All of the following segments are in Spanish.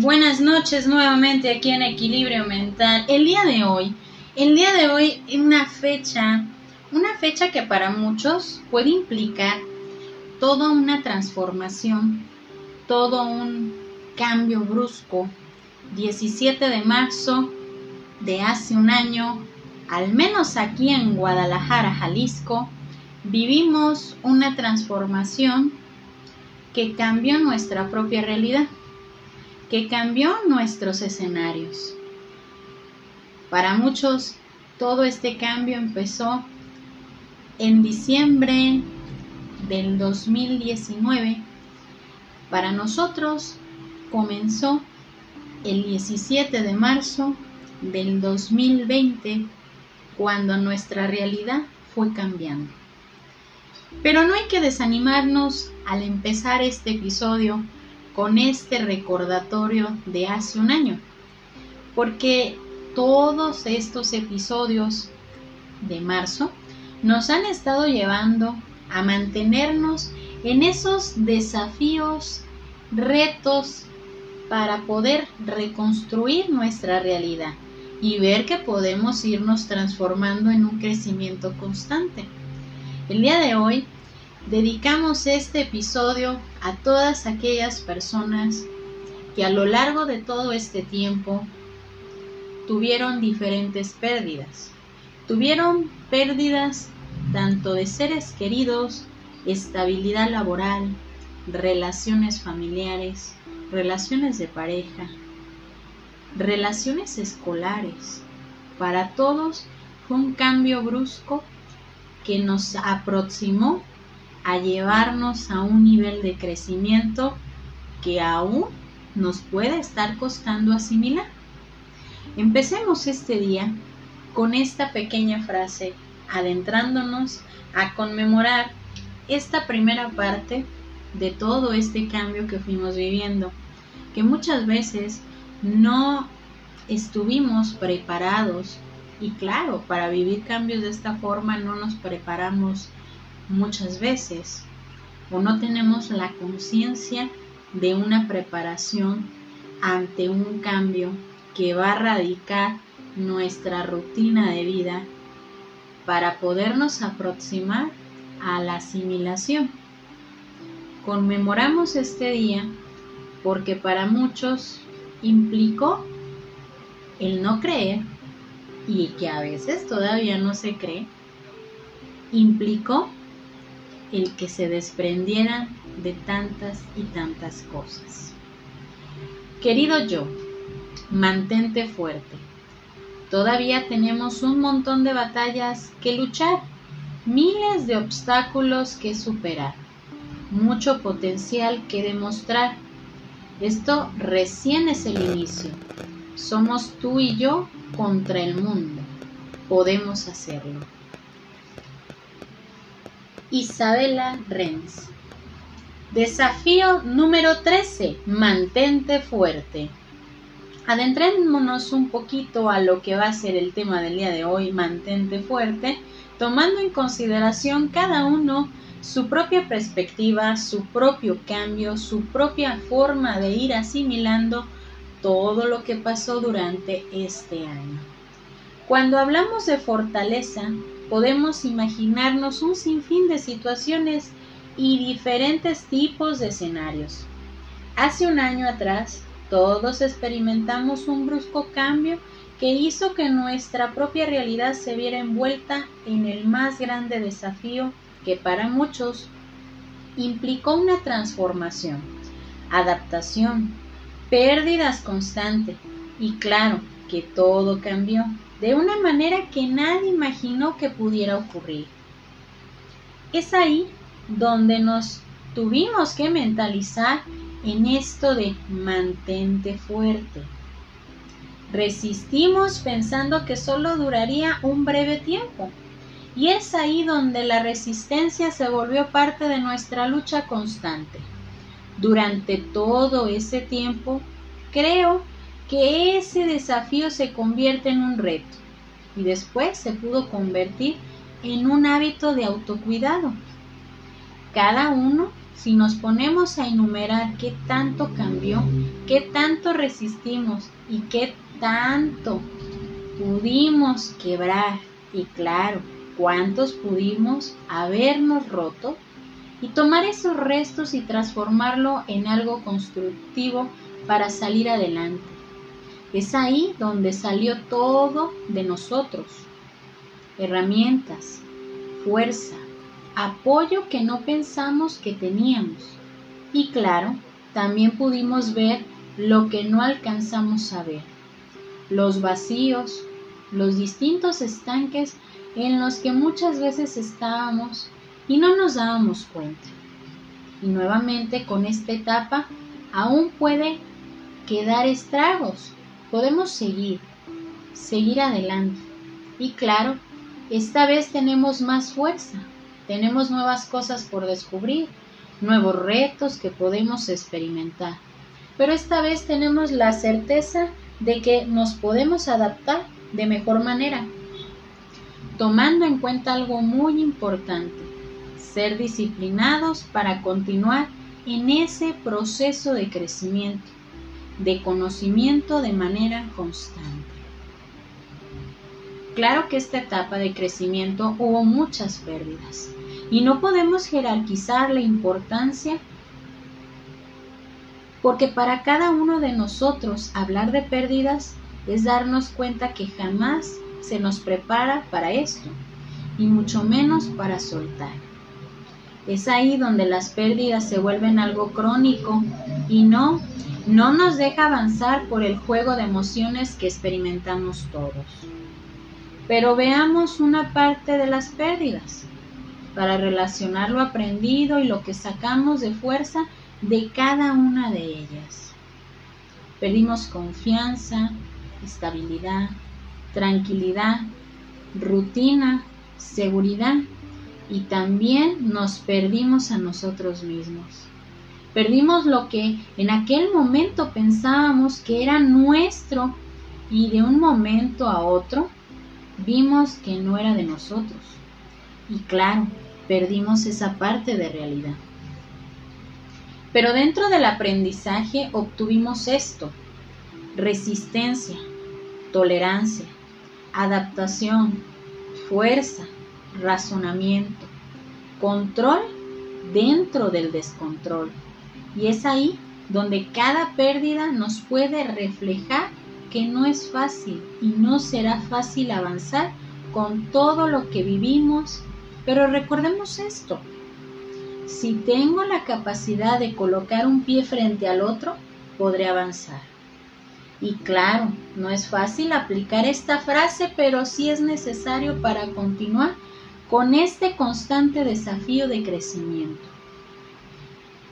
Buenas noches nuevamente aquí en Equilibrio Mental. El día de hoy, el día de hoy una fecha, una fecha que para muchos puede implicar toda una transformación, todo un cambio brusco. 17 de marzo de hace un año, al menos aquí en Guadalajara, Jalisco, vivimos una transformación que cambió nuestra propia realidad, que cambió nuestros escenarios. Para muchos, todo este cambio empezó en diciembre del 2019. Para nosotros comenzó el 17 de marzo del 2020, cuando nuestra realidad fue cambiando. Pero no hay que desanimarnos al empezar este episodio con este recordatorio de hace un año, porque todos estos episodios de marzo nos han estado llevando a mantenernos en esos desafíos, retos para poder reconstruir nuestra realidad y ver que podemos irnos transformando en un crecimiento constante. El día de hoy dedicamos este episodio a todas aquellas personas que a lo largo de todo este tiempo tuvieron diferentes pérdidas. Tuvieron pérdidas tanto de seres queridos, estabilidad laboral, relaciones familiares, relaciones de pareja, relaciones escolares. Para todos fue un cambio brusco que nos aproximó a llevarnos a un nivel de crecimiento que aún nos puede estar costando asimilar. Empecemos este día con esta pequeña frase, adentrándonos a conmemorar esta primera parte de todo este cambio que fuimos viviendo, que muchas veces no estuvimos preparados y claro, para vivir cambios de esta forma no nos preparamos muchas veces o no tenemos la conciencia de una preparación ante un cambio que va a radicar nuestra rutina de vida para podernos aproximar a la asimilación. Conmemoramos este día porque para muchos implicó el no creer y que a veces todavía no se cree, implicó el que se desprendieran de tantas y tantas cosas. Querido yo, mantente fuerte. Todavía tenemos un montón de batallas que luchar, miles de obstáculos que superar, mucho potencial que demostrar. Esto recién es el inicio. Somos tú y yo contra el mundo. Podemos hacerlo. Isabela Renz. Desafío número 13. Mantente fuerte. Adentrémonos un poquito a lo que va a ser el tema del día de hoy, mantente fuerte, tomando en consideración cada uno su propia perspectiva, su propio cambio, su propia forma de ir asimilando todo lo que pasó durante este año. Cuando hablamos de fortaleza, podemos imaginarnos un sinfín de situaciones y diferentes tipos de escenarios. Hace un año atrás, todos experimentamos un brusco cambio que hizo que nuestra propia realidad se viera envuelta en el más grande desafío que para muchos implicó una transformación, adaptación, pérdidas constantes y claro que todo cambió de una manera que nadie imaginó que pudiera ocurrir. Es ahí donde nos tuvimos que mentalizar en esto de mantente fuerte. Resistimos pensando que solo duraría un breve tiempo. Y es ahí donde la resistencia se volvió parte de nuestra lucha constante. Durante todo ese tiempo, creo que ese desafío se convierte en un reto y después se pudo convertir en un hábito de autocuidado. Cada uno si nos ponemos a enumerar qué tanto cambió, qué tanto resistimos y qué tanto pudimos quebrar, y claro, cuántos pudimos habernos roto, y tomar esos restos y transformarlo en algo constructivo para salir adelante. Es ahí donde salió todo de nosotros. Herramientas, fuerza, apoyo que no pensamos que teníamos. Y claro, también pudimos ver lo que no alcanzamos a ver. Los vacíos, los distintos estanques en los que muchas veces estábamos y no nos dábamos cuenta. Y nuevamente con esta etapa aún puede quedar estragos. Podemos seguir, seguir adelante. Y claro, esta vez tenemos más fuerza, tenemos nuevas cosas por descubrir, nuevos retos que podemos experimentar. Pero esta vez tenemos la certeza de que nos podemos adaptar de mejor manera, tomando en cuenta algo muy importante ser disciplinados para continuar en ese proceso de crecimiento, de conocimiento de manera constante. Claro que esta etapa de crecimiento hubo muchas pérdidas y no podemos jerarquizar la importancia porque para cada uno de nosotros hablar de pérdidas es darnos cuenta que jamás se nos prepara para esto y mucho menos para soltar. Es ahí donde las pérdidas se vuelven algo crónico y no, no nos deja avanzar por el juego de emociones que experimentamos todos. Pero veamos una parte de las pérdidas para relacionar lo aprendido y lo que sacamos de fuerza de cada una de ellas. Perdimos confianza, estabilidad, tranquilidad, rutina, seguridad y también nos perdimos a nosotros mismos. Perdimos lo que en aquel momento pensábamos que era nuestro y de un momento a otro vimos que no era de nosotros. Y claro, perdimos esa parte de realidad. Pero dentro del aprendizaje obtuvimos esto, resistencia, tolerancia, adaptación, fuerza, razonamiento, control dentro del descontrol. Y es ahí donde cada pérdida nos puede reflejar que no es fácil y no será fácil avanzar con todo lo que vivimos. Pero recordemos esto, si tengo la capacidad de colocar un pie frente al otro, podré avanzar. Y claro, no es fácil aplicar esta frase, pero sí es necesario para continuar con este constante desafío de crecimiento.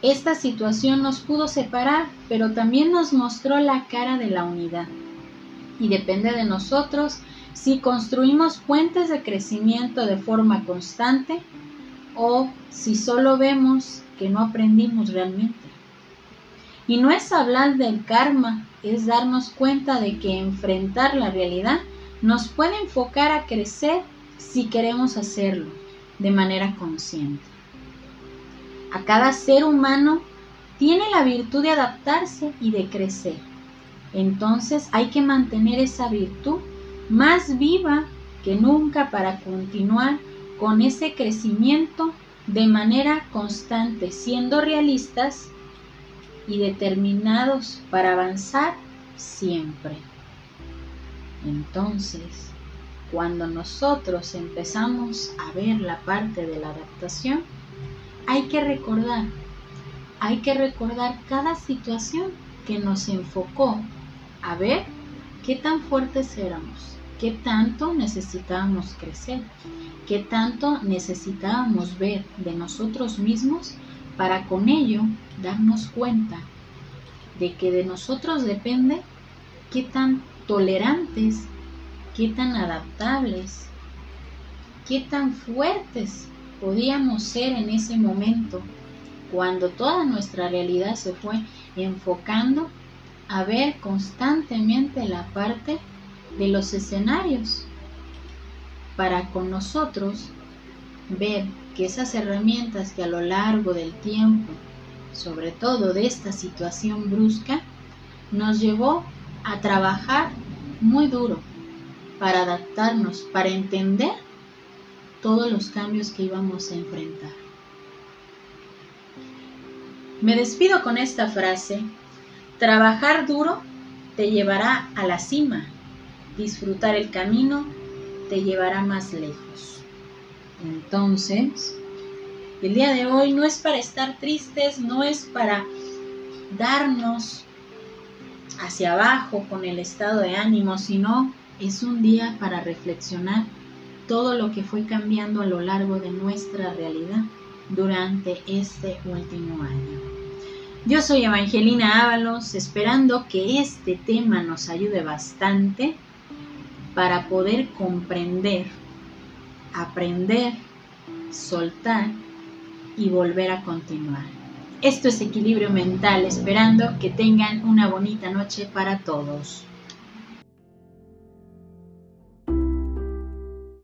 Esta situación nos pudo separar, pero también nos mostró la cara de la unidad. Y depende de nosotros si construimos puentes de crecimiento de forma constante o si solo vemos que no aprendimos realmente. Y no es hablar del karma, es darnos cuenta de que enfrentar la realidad nos puede enfocar a crecer si queremos hacerlo de manera consciente. A cada ser humano tiene la virtud de adaptarse y de crecer. Entonces hay que mantener esa virtud más viva que nunca para continuar con ese crecimiento de manera constante, siendo realistas y determinados para avanzar siempre. Entonces, cuando nosotros empezamos a ver la parte de la adaptación, hay que recordar, hay que recordar cada situación que nos enfocó a ver qué tan fuertes éramos, qué tanto necesitábamos crecer, qué tanto necesitábamos ver de nosotros mismos para con ello darnos cuenta de que de nosotros depende qué tan tolerantes qué tan adaptables, qué tan fuertes podíamos ser en ese momento cuando toda nuestra realidad se fue enfocando a ver constantemente la parte de los escenarios para con nosotros ver que esas herramientas que a lo largo del tiempo, sobre todo de esta situación brusca, nos llevó a trabajar muy duro para adaptarnos, para entender todos los cambios que íbamos a enfrentar. Me despido con esta frase, trabajar duro te llevará a la cima, disfrutar el camino te llevará más lejos. Entonces, el día de hoy no es para estar tristes, no es para darnos hacia abajo con el estado de ánimo, sino es un día para reflexionar todo lo que fue cambiando a lo largo de nuestra realidad durante este último año. Yo soy Evangelina Ábalos, esperando que este tema nos ayude bastante para poder comprender, aprender, soltar y volver a continuar. Esto es equilibrio mental, esperando que tengan una bonita noche para todos.